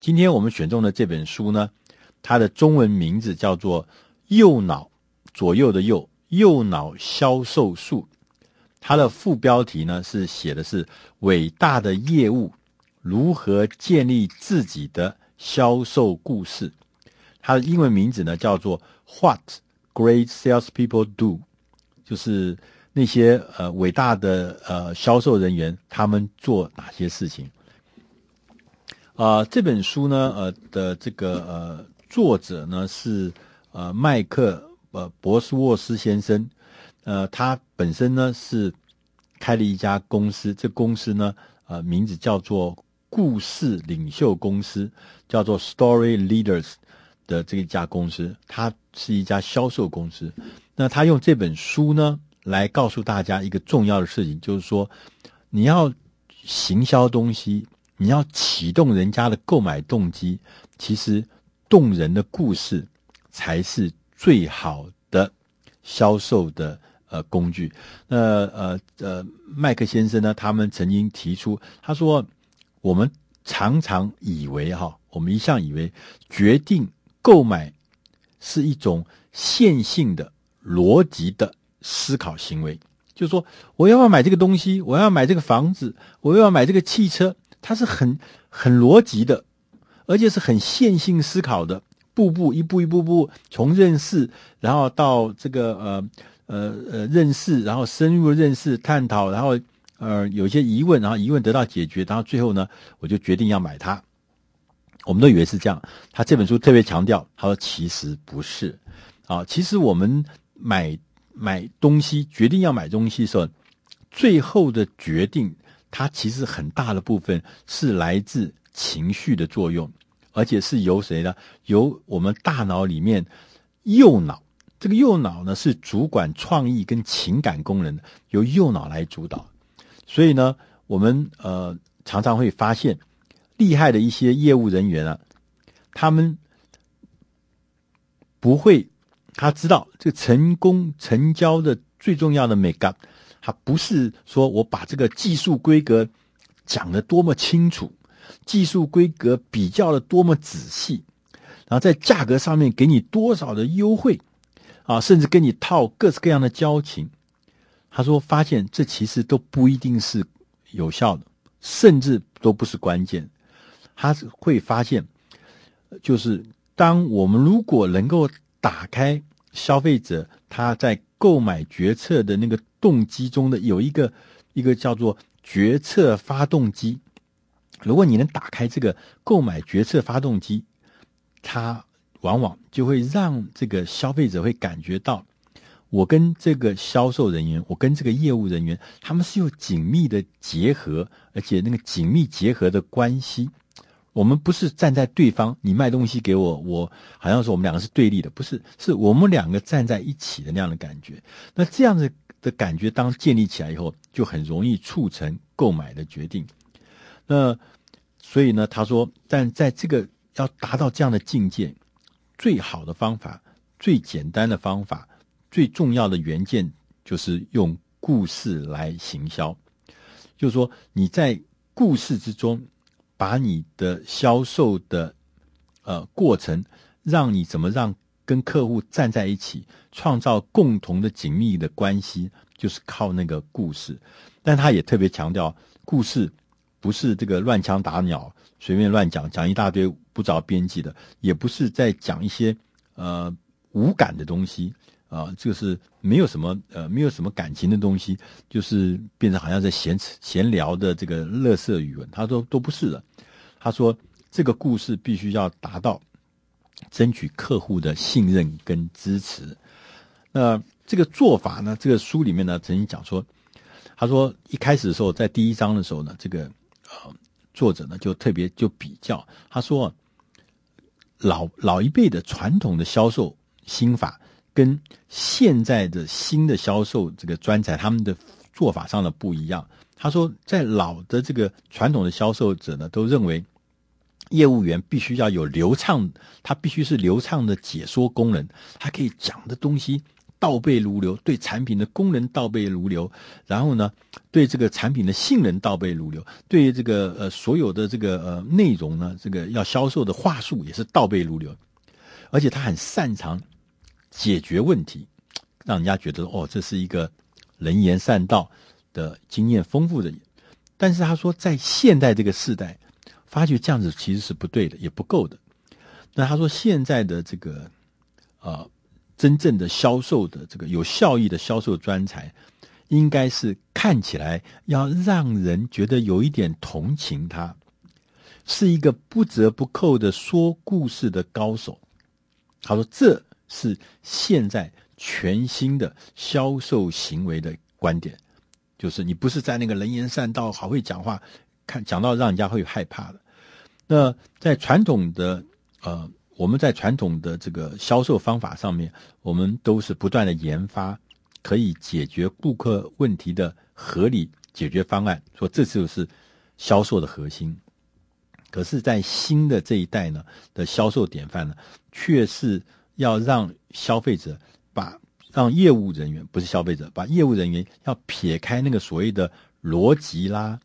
今天我们选中的这本书呢，它的中文名字叫做《右脑左右的右右脑销售术》，它的副标题呢是写的是“伟大的业务如何建立自己的销售故事”，它的英文名字呢叫做 “What Great Salespeople Do”，就是那些呃伟大的呃销售人员他们做哪些事情。啊、这本书呢，呃的这个呃作者呢是呃麦克呃博斯沃斯先生，呃他本身呢是开了一家公司，这公司呢呃名字叫做故事领袖公司，叫做 Story Leaders 的这一家公司，它是一家销售公司。那他用这本书呢来告诉大家一个重要的事情，就是说你要行销东西。你要启动人家的购买动机，其实动人的故事才是最好的销售的呃工具。那呃呃，麦克先生呢，他们曾经提出，他说我们常常以为哈，我们一向以为决定购买是一种线性的逻辑的思考行为，就是说我要不要买这个东西，我要买这个房子，我要买这个汽车。它是很很逻辑的，而且是很线性思考的，步步一步一步步从认识，然后到这个呃呃呃认识，然后深入认识探讨，然后呃有些疑问，然后疑问得到解决，然后最后呢，我就决定要买它。我们都以为是这样，他这本书特别强调，他说其实不是啊，其实我们买买东西，决定要买东西的时候，最后的决定。它其实很大的部分是来自情绪的作用，而且是由谁呢？由我们大脑里面右脑，这个右脑呢是主管创意跟情感功能，由右脑来主导。所以呢，我们呃常常会发现，厉害的一些业务人员啊，他们不会，他知道这个成功成交的最重要的眉角。他不是说我把这个技术规格讲得多么清楚，技术规格比较的多么仔细，然后在价格上面给你多少的优惠啊，甚至跟你套各式各样的交情。他说，发现这其实都不一定是有效的，甚至都不是关键。他是会发现，就是当我们如果能够打开消费者他在购买决策的那个。动机中的有一个一个叫做决策发动机，如果你能打开这个购买决策发动机，它往往就会让这个消费者会感觉到，我跟这个销售人员，我跟这个业务人员，他们是有紧密的结合，而且那个紧密结合的关系，我们不是站在对方，你卖东西给我，我好像说我们两个是对立的，不是，是我们两个站在一起的那样的感觉。那这样子。的感觉当建立起来以后，就很容易促成购买的决定。那所以呢，他说，但在这个要达到这样的境界，最好的方法、最简单的方法、最重要的元件，就是用故事来行销。就是说，你在故事之中，把你的销售的呃过程，让你怎么让。跟客户站在一起，创造共同的紧密的关系，就是靠那个故事。但他也特别强调，故事不是这个乱枪打鸟、随便乱讲，讲一大堆不着边际的，也不是在讲一些呃无感的东西啊，这、呃、个是没有什么呃没有什么感情的东西，就是变成好像在闲闲聊的这个乐色语文。他说都不是的，他说这个故事必须要达到。争取客户的信任跟支持。那这个做法呢？这个书里面呢，曾经讲说，他说一开始的时候，在第一章的时候呢，这个呃作者呢就特别就比较，他说老老一辈的传统的销售心法跟现在的新的销售这个专才他们的做法上的不一样。他说，在老的这个传统的销售者呢，都认为。业务员必须要有流畅，他必须是流畅的解说功能，他可以讲的东西倒背如流，对产品的功能倒背如流，然后呢，对这个产品的性能倒背如流，对这个呃所有的这个呃内容呢，这个要销售的话术也是倒背如流，而且他很擅长解决问题，让人家觉得哦，这是一个能言善道的经验丰富的人。但是他说，在现代这个时代，发觉这样子其实是不对的，也不够的。那他说，现在的这个呃。真正的销售的这个有效益的销售专才，应该是看起来要让人觉得有一点同情他，是一个不折不扣的说故事的高手。他说：“这是现在全新的销售行为的观点，就是你不是在那个能言善道、好会讲话，看讲到让人家会害怕的。那在传统的呃。”我们在传统的这个销售方法上面，我们都是不断的研发可以解决顾客问题的合理解决方案，说这就是销售的核心。可是，在新的这一代呢的销售典范呢，却是要让消费者把让业务人员不是消费者，把业务人员要撇开那个所谓的逻辑啦、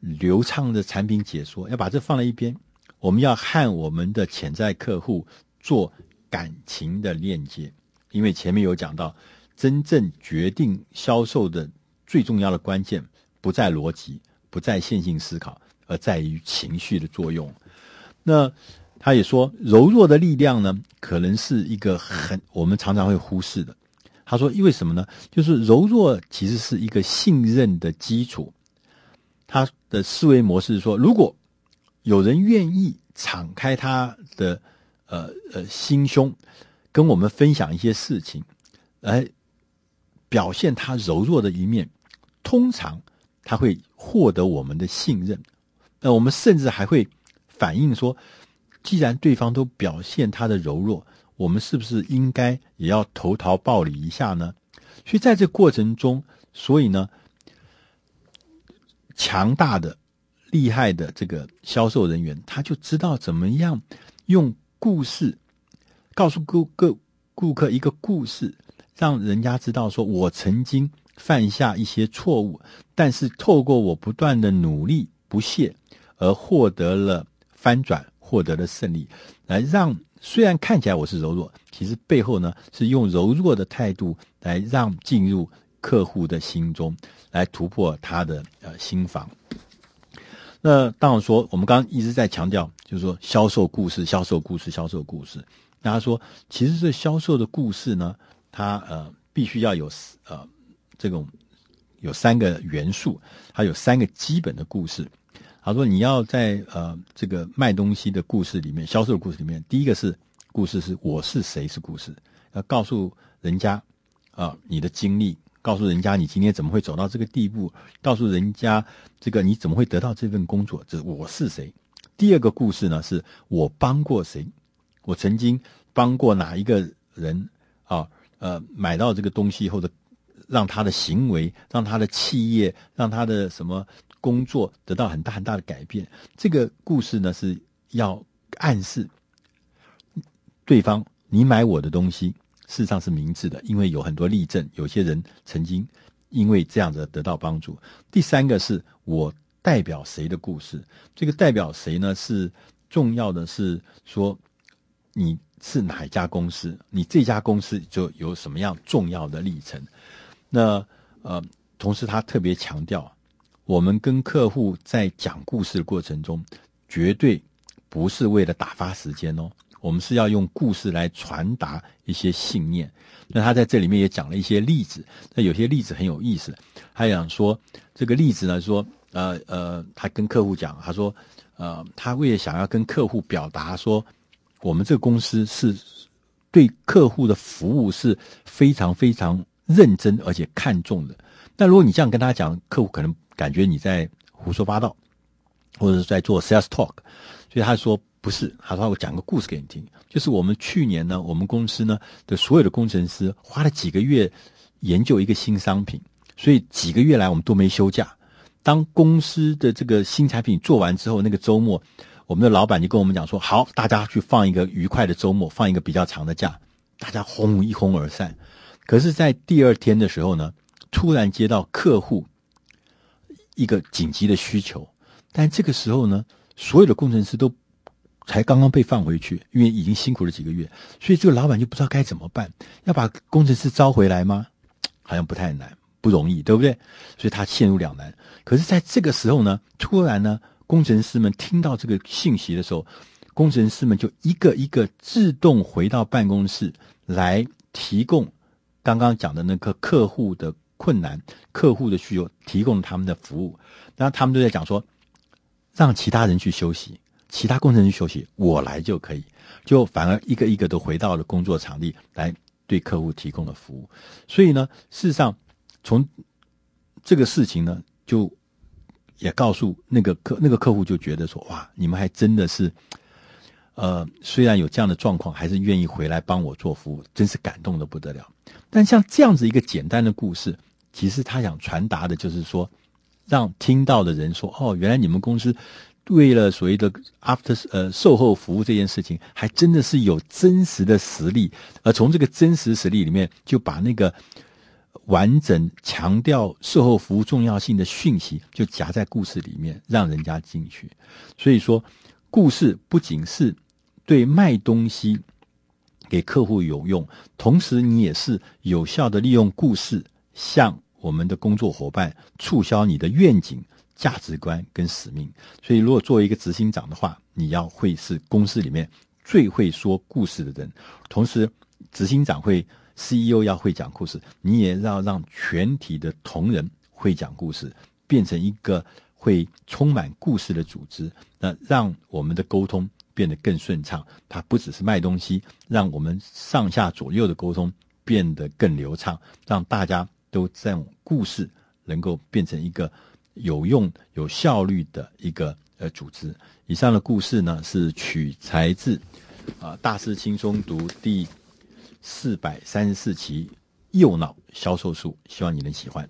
流畅的产品解说，要把这放在一边。我们要和我们的潜在客户做感情的链接，因为前面有讲到，真正决定销售的最重要的关键不在逻辑，不在线性思考，而在于情绪的作用。那他也说，柔弱的力量呢，可能是一个很我们常常会忽视的。他说，因为什么呢？就是柔弱其实是一个信任的基础。他的思维模式是说，如果有人愿意敞开他的呃呃心胸，跟我们分享一些事情，来表现他柔弱的一面。通常他会获得我们的信任。那我们甚至还会反映说，既然对方都表现他的柔弱，我们是不是应该也要投桃报李一下呢？所以在这过程中，所以呢，强大的。厉害的这个销售人员，他就知道怎么样用故事告诉顾客顾客一个故事，让人家知道说，我曾经犯下一些错误，但是透过我不断的努力不懈，而获得了翻转，获得了胜利，来让虽然看起来我是柔弱，其实背后呢是用柔弱的态度来让进入客户的心中，来突破他的呃心防。那当然说，我们刚刚一直在强调，就是说销售故事、销售故事、销售故事。那他说，其实这销售的故事呢，它呃必须要有呃这种有三个元素，它有三个基本的故事。他说，你要在呃这个卖东西的故事里面，销售的故事里面，第一个是故事是我是谁是故事，要告诉人家啊、你的经历。告诉人家你今天怎么会走到这个地步？告诉人家这个你怎么会得到这份工作？这是我是谁？第二个故事呢，是我帮过谁？我曾经帮过哪一个人啊？呃，买到这个东西或者，让他的行为，让他的企业，让他的什么工作得到很大很大的改变。这个故事呢，是要暗示对方，你买我的东西。事实上是明智的，因为有很多例证，有些人曾经因为这样子得到帮助。第三个是我代表谁的故事，这个代表谁呢？是重要的是说你是哪一家公司，你这家公司就有什么样重要的历程。那呃，同时他特别强调，我们跟客户在讲故事的过程中，绝对不是为了打发时间哦。我们是要用故事来传达一些信念。那他在这里面也讲了一些例子，那有些例子很有意思。他想说这个例子呢，说呃呃，他跟客户讲，他说呃，他为了想要跟客户表达说，我们这个公司是对客户的服务是非常非常认真而且看重的。那如果你这样跟他讲，客户可能感觉你在胡说八道，或者是在做 sales talk，所以他说。不是，他说我讲个故事给你听，就是我们去年呢，我们公司呢的所有的工程师花了几个月研究一个新商品，所以几个月来我们都没休假。当公司的这个新产品做完之后，那个周末，我们的老板就跟我们讲说：“好，大家去放一个愉快的周末，放一个比较长的假。”大家轰一哄而散。可是，在第二天的时候呢，突然接到客户一个紧急的需求，但这个时候呢，所有的工程师都才刚刚被放回去，因为已经辛苦了几个月，所以这个老板就不知道该怎么办，要把工程师招回来吗？好像不太难，不容易，对不对？所以他陷入两难。可是，在这个时候呢，突然呢，工程师们听到这个信息的时候，工程师们就一个一个自动回到办公室来提供刚刚讲的那个客户的困难、客户的需求，提供他们的服务。然后他们都在讲说，让其他人去休息，其他工程师休息，我来就可以。就反而一个一个都回到了工作场地来对客户提供了服务。所以呢，事实上从这个事情呢，就也告诉那个客那个客户就觉得说，哇，你们还真的是。呃，虽然有这样的状况，还是愿意回来帮我做服务，真是感动的不得了。但像这样子一个简单的故事，其实他想传达的就是说，让听到的人说：“哦，原来你们公司为了所谓的 after 呃售后服务这件事情，还真的是有真实的实力。而从这个真实实力里面，就把那个完整强调售后服务重要性的讯息，就夹在故事里面，让人家进去。所以说，故事不仅是。对卖东西给客户有用，同时你也是有效的利用故事向我们的工作伙伴促销你的愿景、价值观跟使命。所以，如果作为一个执行长的话，你要会是公司里面最会说故事的人。同时，执行长会 CEO 要会讲故事，你也要让全体的同仁会讲故事，变成一个会充满故事的组织。那让我们的沟通。变得更顺畅，它不只是卖东西，让我们上下左右的沟通变得更流畅，让大家都这样故事能够变成一个有用、有效率的一个呃组织。以上的故事呢，是取材自啊《大师轻松读》第四百三十四期《右脑销售术》，希望你能喜欢。